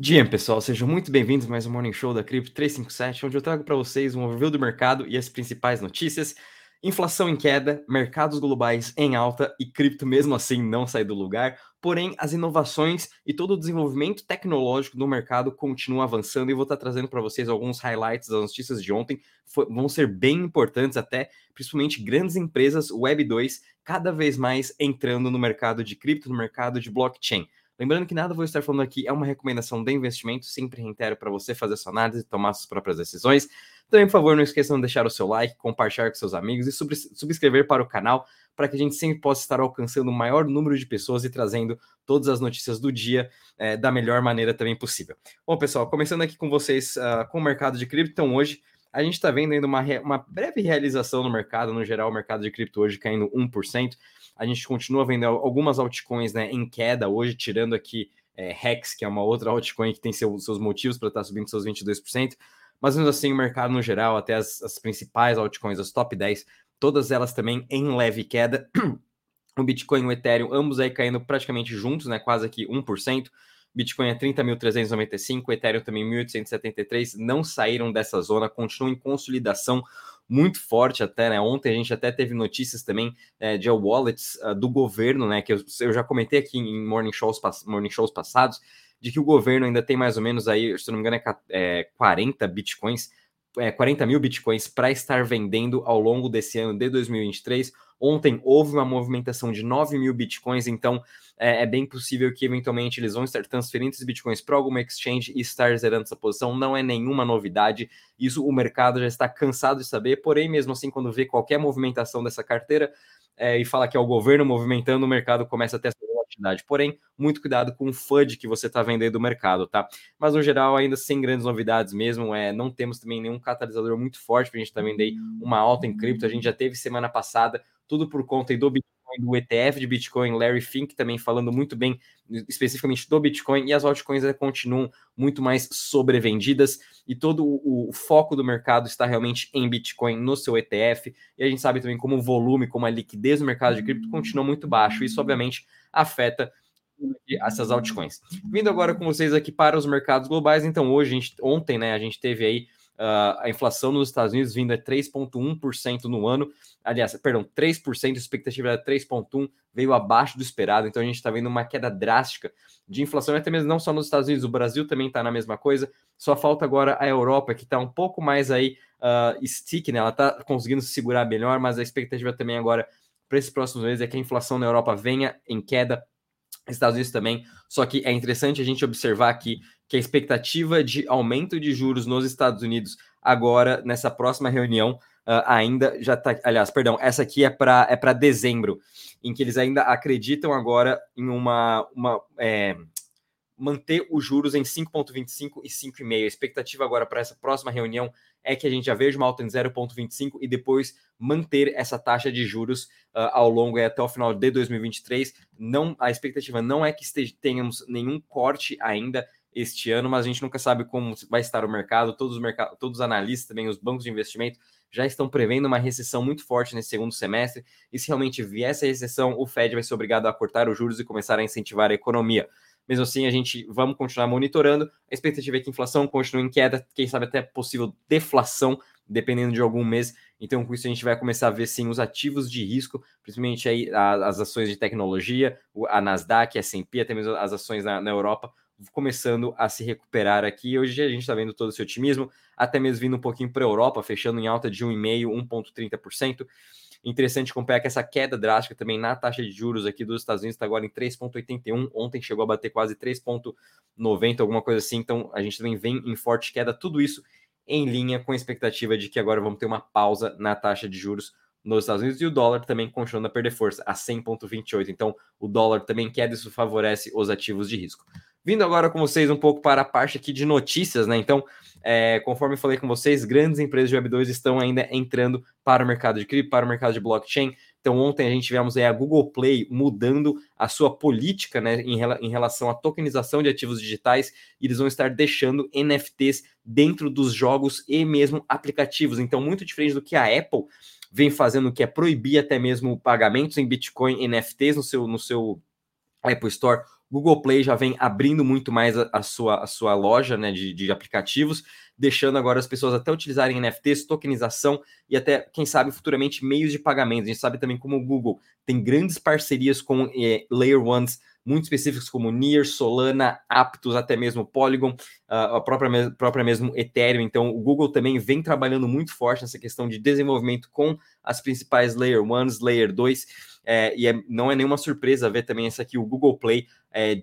Dia, pessoal, sejam muito bem-vindos a mais um Morning Show da Cripto 357, onde eu trago para vocês um overview do mercado e as principais notícias. Inflação em queda, mercados globais em alta e cripto mesmo assim não sai do lugar. Porém, as inovações e todo o desenvolvimento tecnológico do mercado continua avançando e vou estar trazendo para vocês alguns highlights das notícias de ontem. Foi, vão ser bem importantes até, principalmente grandes empresas Web 2 cada vez mais entrando no mercado de cripto, no mercado de blockchain. Lembrando que nada vou estar falando aqui é uma recomendação de investimento, sempre reitero para você fazer sua análise e tomar suas próprias decisões. Também, por favor, não esqueçam de deixar o seu like, compartilhar com seus amigos e sub subscrever para o canal para que a gente sempre possa estar alcançando o maior número de pessoas e trazendo todas as notícias do dia é, da melhor maneira também possível. Bom, pessoal, começando aqui com vocês uh, com o mercado de cripto, então hoje a gente está vendo ainda uma, uma breve realização no mercado, no geral, o mercado de cripto hoje caindo 1%. A gente continua vendo algumas altcoins né, em queda hoje, tirando aqui é, Hex, que é uma outra altcoin que tem seu, seus motivos para estar tá subindo seus 22%. Mas mesmo assim, o mercado no geral, até as, as principais altcoins, as top 10, todas elas também em leve queda. O Bitcoin e o Ethereum, ambos aí caindo praticamente juntos, né? Quase aqui 1%. Bitcoin é 30.395, Ethereum também 1.873, não saíram dessa zona, continuam em consolidação muito forte até, né? Ontem a gente até teve notícias também é, de wallets uh, do governo, né? Que eu, eu, já comentei aqui em morning shows, morning shows passados, de que o governo ainda tem mais ou menos aí, se não me engano, é, é 40 bitcoins, é, 40 mil bitcoins para estar vendendo ao longo desse ano de 2023 Ontem houve uma movimentação de 9 mil bitcoins, então é, é, bem possível que eventualmente eles vão estar transferindo esses bitcoins para alguma exchange e estar zerando essa posição. Não é nenhuma novidade, isso o mercado já está cansado de saber, porém, mesmo assim, quando vê qualquer movimentação dessa carteira é, e fala que é o governo movimentando, o mercado começa a ter volatilidade. Porém, muito cuidado com o FUD que você está vendendo do mercado, tá? Mas no geral, ainda sem grandes novidades mesmo, é, não temos também nenhum catalisador muito forte para a gente vendo aí uma alta em cripto. A gente já teve semana passada tudo por conta do Bitcoin, do ETF de Bitcoin, Larry Fink também falando muito bem especificamente do Bitcoin, e as altcoins continuam muito mais sobrevendidas, e todo o, foco do mercado está realmente em Bitcoin no seu ETF, e a gente sabe também como o volume, como a liquidez do mercado de cripto continua muito baixo, isso obviamente afeta essas altcoins. Vindo agora com vocês aqui para os mercados globais, então hoje, gente, ontem, né, a gente teve aí Uh, a inflação nos Estados Unidos vindo a 3,1% no ano. Aliás, perdão, 3%, a expectativa era 3,1%, veio abaixo do esperado. Então a gente está vendo uma queda drástica de inflação, até mesmo não só nos Estados Unidos, o Brasil também está na mesma coisa. Só falta agora a Europa, que está um pouco mais aí uh, stick, né? Ela está conseguindo se segurar melhor, mas a expectativa também agora para esses próximos meses é que a inflação na Europa venha em queda Estados Unidos também. Só que é interessante a gente observar aqui que a expectativa de aumento de juros nos Estados Unidos agora, nessa próxima reunião, uh, ainda já está. Aliás, perdão, essa aqui é para é dezembro, em que eles ainda acreditam agora em uma. uma é, manter os juros em 5,25 e 5,5. A expectativa agora para essa próxima reunião é que a gente já veja uma alta em 0,25 e depois manter essa taxa de juros uh, ao longo até o final de 2023. Não, a expectativa não é que esteja, tenhamos nenhum corte ainda este ano, mas a gente nunca sabe como vai estar o mercado. Todos os, mercado, todos os analistas, também os bancos de investimento, já estão prevendo uma recessão muito forte nesse segundo semestre. E se realmente vier essa recessão, o Fed vai ser obrigado a cortar os juros e começar a incentivar a economia. Mesmo assim, a gente vamos continuar monitorando. A expectativa é que a inflação continue em queda, quem sabe até possível deflação, dependendo de algum mês. Então, com isso, a gente vai começar a ver sim os ativos de risco, principalmente aí as ações de tecnologia, a Nasdaq, a S&P, até mesmo as ações na, na Europa, começando a se recuperar aqui. Hoje a gente está vendo todo esse otimismo, até mesmo vindo um pouquinho para a Europa, fechando em alta de 1,5%, 1,30%. Interessante acompanhar que essa queda drástica também na taxa de juros aqui dos Estados Unidos está agora em 3,81. Ontem chegou a bater quase 3,90, alguma coisa assim. Então a gente também vem em forte queda. Tudo isso em linha com a expectativa de que agora vamos ter uma pausa na taxa de juros nos Estados Unidos e o dólar também continuando a perder força a 100,28. Então o dólar também queda, isso favorece os ativos de risco. Vindo agora com vocês um pouco para a parte aqui de notícias, né? Então, é, conforme eu falei com vocês, grandes empresas de Web2 estão ainda entrando para o mercado de cripto, para o mercado de blockchain. Então, ontem a gente tivemos aí a Google Play mudando a sua política né, em, em relação à tokenização de ativos digitais, e eles vão estar deixando NFTs dentro dos jogos e mesmo aplicativos. Então, muito diferente do que a Apple vem fazendo, que é proibir até mesmo pagamentos em Bitcoin NFTs no seu, no seu Apple Store Google Play já vem abrindo muito mais a, a sua, a sua loja né, de, de aplicativos, deixando agora as pessoas até utilizarem NFTs, tokenização e até, quem sabe, futuramente meios de pagamento. A gente sabe também como o Google tem grandes parcerias com eh, Layer Ones muito específicos como Near, Solana, Aptos, até mesmo Polygon, uh, a própria, própria mesmo Ethereum. Então, o Google também vem trabalhando muito forte nessa questão de desenvolvimento com as principais Layer 1s, Layer 2, é, e é, não é nenhuma surpresa ver também essa aqui, o Google Play, é,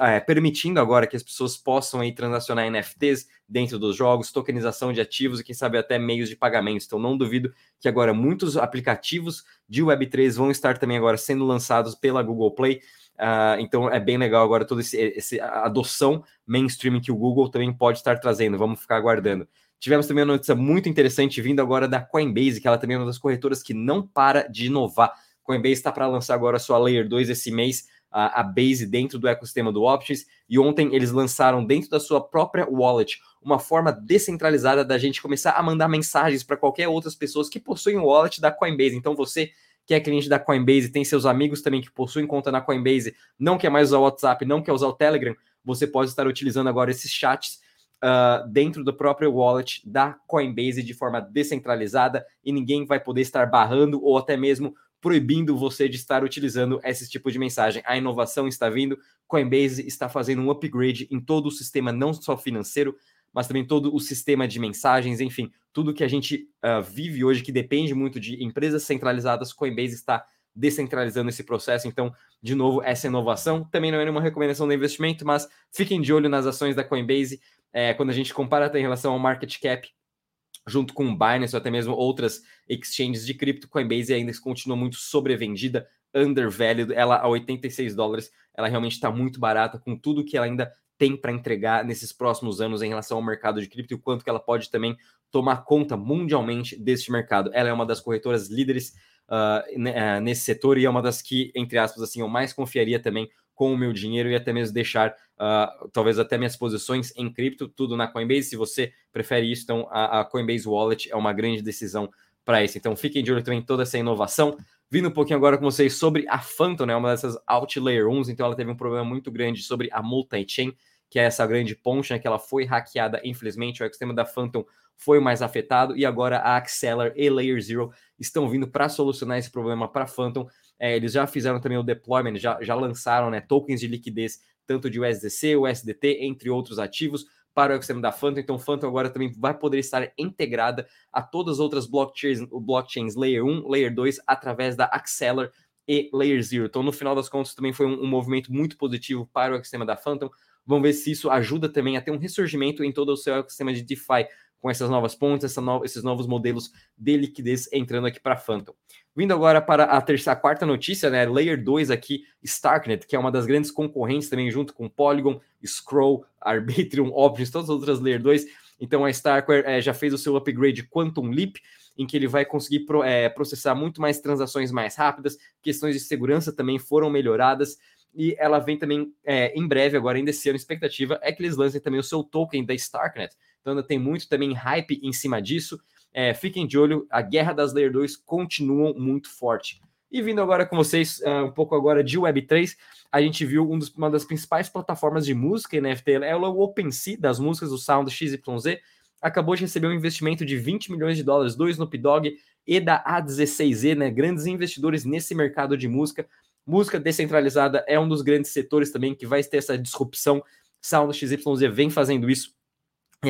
é, permitindo agora que as pessoas possam aí transacionar NFTs dentro dos jogos, tokenização de ativos e quem sabe até meios de pagamento. Então não duvido que agora muitos aplicativos de Web3 vão estar também agora sendo lançados pela Google Play. Uh, então é bem legal agora toda essa adoção mainstream que o Google também pode estar trazendo. Vamos ficar aguardando. Tivemos também uma notícia muito interessante vindo agora da Coinbase, que ela também é uma das corretoras que não para de inovar. Coinbase está para lançar agora a sua Layer 2 esse mês, a, a Base dentro do ecossistema do Options, e ontem eles lançaram dentro da sua própria wallet uma forma descentralizada da gente começar a mandar mensagens para qualquer outras pessoas que possuem o wallet da Coinbase. Então você que é cliente da Coinbase, tem seus amigos também que possuem conta na Coinbase, não quer mais usar o WhatsApp, não quer usar o Telegram, você pode estar utilizando agora esses chats uh, dentro do próprio wallet da Coinbase de forma descentralizada e ninguém vai poder estar barrando ou até mesmo proibindo você de estar utilizando esse tipo de mensagem. A inovação está vindo, Coinbase está fazendo um upgrade em todo o sistema, não só financeiro, mas também todo o sistema de mensagens, enfim, tudo que a gente uh, vive hoje, que depende muito de empresas centralizadas, Coinbase está descentralizando esse processo. Então, de novo, essa inovação também não é nenhuma recomendação de investimento, mas fiquem de olho nas ações da Coinbase. É, quando a gente compara até em relação ao market cap, junto com Binance ou até mesmo outras exchanges de cripto, Coinbase ainda continua muito sobrevendida, undervalued, ela a 86 dólares, ela realmente está muito barata com tudo que ela ainda tem para entregar nesses próximos anos em relação ao mercado de cripto e o quanto que ela pode também tomar conta mundialmente deste mercado. Ela é uma das corretoras líderes uh, nesse setor e é uma das que, entre aspas, assim, eu mais confiaria também com o meu dinheiro e até mesmo deixar uh, talvez até minhas posições em cripto, tudo na Coinbase. Se você prefere isso, então a, a Coinbase Wallet é uma grande decisão para isso. Então fiquem de olho também em toda essa inovação. Vindo um pouquinho agora com vocês sobre a Phantom, né, uma dessas Outlayer 1, então ela teve um problema muito grande sobre a multi-chain, que é essa grande ponte, né, que ela foi hackeada, infelizmente, o ecossistema da Phantom foi mais afetado, e agora a Acceler e Layer Zero estão vindo para solucionar esse problema para Phantom. É, eles já fizeram também o deployment, já, já lançaram né, tokens de liquidez, tanto de USDC, USDT, entre outros ativos, para o ecossistema da Phantom. Então, Phantom agora também vai poder estar integrada a todas as outras blockchains, blockchains Layer 1, Layer 2, através da Acceler e Layer Zero. Então, no final das contas, também foi um, um movimento muito positivo para o ecossistema da Phantom. Vamos ver se isso ajuda também a ter um ressurgimento em todo o seu ecossistema de DeFi, com essas novas pontes, essa no, esses novos modelos de liquidez entrando aqui para Phantom. Vindo agora para a terceira, a quarta notícia, né? Layer 2 aqui, Starknet, que é uma das grandes concorrentes também, junto com Polygon, Scroll, Arbitrum, Options, todas as outras Layer 2. Então a Starkware é, já fez o seu upgrade Quantum Leap, em que ele vai conseguir pro, é, processar muito mais transações mais rápidas, questões de segurança também foram melhoradas e ela vem também é, em breve, agora ainda esse ano, expectativa é que eles lancem também o seu token da Starknet. Então ainda tem muito também hype em cima disso. É, fiquem de olho, a guerra das Layer 2 continua muito forte. E vindo agora com vocês, uh, um pouco agora de Web3, a gente viu um dos, uma das principais plataformas de música NFT, é o OpenSea das músicas do Sound XYZ, acabou de receber um investimento de 20 milhões de dólares do Snoop Dogg e da A16Z, né, grandes investidores nesse mercado de música, Música descentralizada é um dos grandes setores também que vai ter essa disrupção. Sound XYZ vem fazendo isso.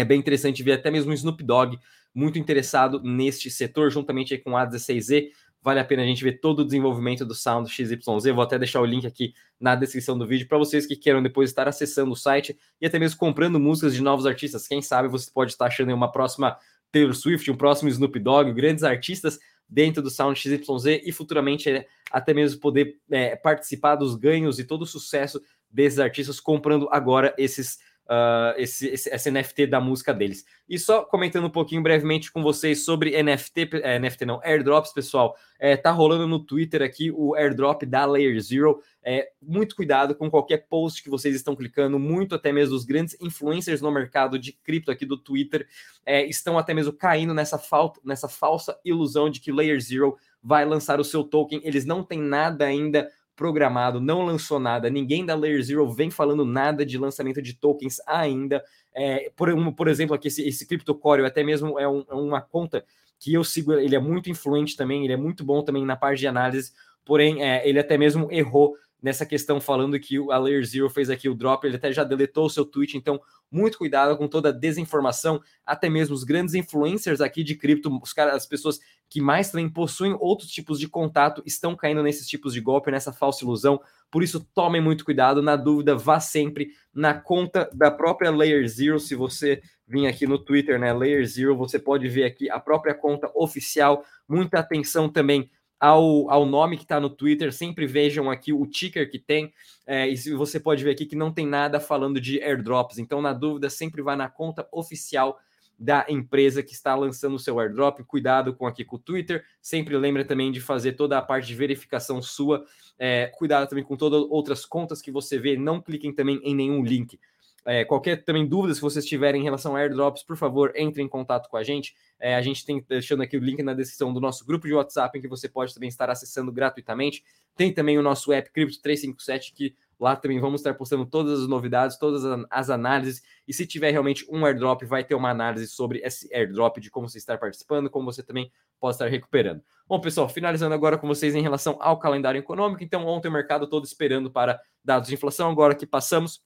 É bem interessante ver até mesmo o Snoop Dogg muito interessado neste setor, juntamente com a A16Z. Vale a pena a gente ver todo o desenvolvimento do Sound XYZ. Vou até deixar o link aqui na descrição do vídeo para vocês que queiram depois estar acessando o site e até mesmo comprando músicas de novos artistas. Quem sabe você pode estar achando uma próxima Taylor Swift, um próximo Snoop Dogg, grandes artistas dentro do Sound XYZ e futuramente é, até mesmo poder é, participar dos ganhos e todo o sucesso desses artistas comprando agora esses uh, esse, esse, NFT da música deles. E só comentando um pouquinho brevemente com vocês sobre NFT, é, NFT não, airdrops, pessoal. É, tá rolando no Twitter aqui o airdrop da Layer Zero. É, muito cuidado com qualquer post que vocês estão clicando, muito até mesmo os grandes influencers no mercado de cripto aqui do Twitter é, estão até mesmo caindo nessa, falta, nessa falsa ilusão de que Layer Zero vai lançar o seu token. Eles não têm nada ainda programado, não lançou nada, ninguém da Layer Zero vem falando nada de lançamento de tokens ainda. É, por, um, por exemplo, aqui esse, esse CryptoCoreo até mesmo é, um, é uma conta que eu sigo, ele é muito influente também, ele é muito bom também na parte de análise, porém, é, ele até mesmo errou nessa questão falando que a Layer Zero fez aqui o drop, ele até já deletou o seu tweet, então muito cuidado com toda a desinformação, até mesmo os grandes influencers aqui de cripto, os caras, as pessoas que mais também possuem outros tipos de contato estão caindo nesses tipos de golpe, nessa falsa ilusão. Por isso, tomem muito cuidado. Na dúvida, vá sempre na conta da própria Layer Zero. Se você vir aqui no Twitter, né, Layer Zero, você pode ver aqui a própria conta oficial. Muita atenção também ao, ao nome que está no Twitter, sempre vejam aqui o ticker que tem, é, e você pode ver aqui que não tem nada falando de airdrops, então na dúvida sempre vá na conta oficial da empresa que está lançando o seu airdrop, cuidado com aqui com o Twitter, sempre lembra também de fazer toda a parte de verificação sua, é, cuidado também com todas outras contas que você vê, não cliquem também em nenhum link, é, qualquer também dúvida, se vocês tiverem em relação a airdrops, por favor, entre em contato com a gente. É, a gente tem deixando aqui o link na descrição do nosso grupo de WhatsApp, em que você pode também estar acessando gratuitamente. Tem também o nosso app Crypto 357, que lá também vamos estar postando todas as novidades, todas as análises. E se tiver realmente um airdrop, vai ter uma análise sobre esse airdrop, de como você está participando, como você também pode estar recuperando. Bom, pessoal, finalizando agora com vocês em relação ao calendário econômico. Então, ontem o mercado todo esperando para dados de inflação, agora que passamos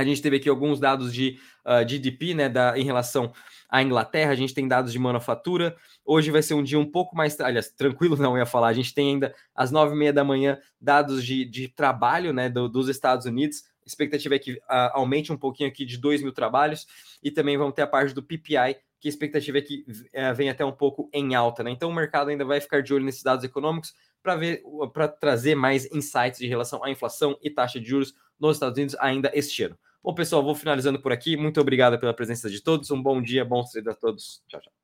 a gente teve aqui alguns dados de uh, ah, GDP, né, da, em relação à Inglaterra. A gente tem dados de manufatura. Hoje vai ser um dia um pouco mais, aliás, tranquilo, não ia falar. A gente tem ainda às nove e meia da manhã dados de, de trabalho, né, do, dos Estados Unidos. A expectativa é que uh, aumente um pouquinho aqui de 2 mil trabalhos e também vamos ter a parte do PPI, que a expectativa é que uh, venha até um pouco em alta, né? Então o mercado ainda vai ficar de olho nesses dados econômicos para ver, para trazer mais insights de relação à inflação e taxa de juros nos Estados Unidos ainda este ano. Bom, pessoal, vou finalizando por aqui. Muito obrigado pela presença de todos. Um bom dia, bom cedo a todos. Tchau, tchau.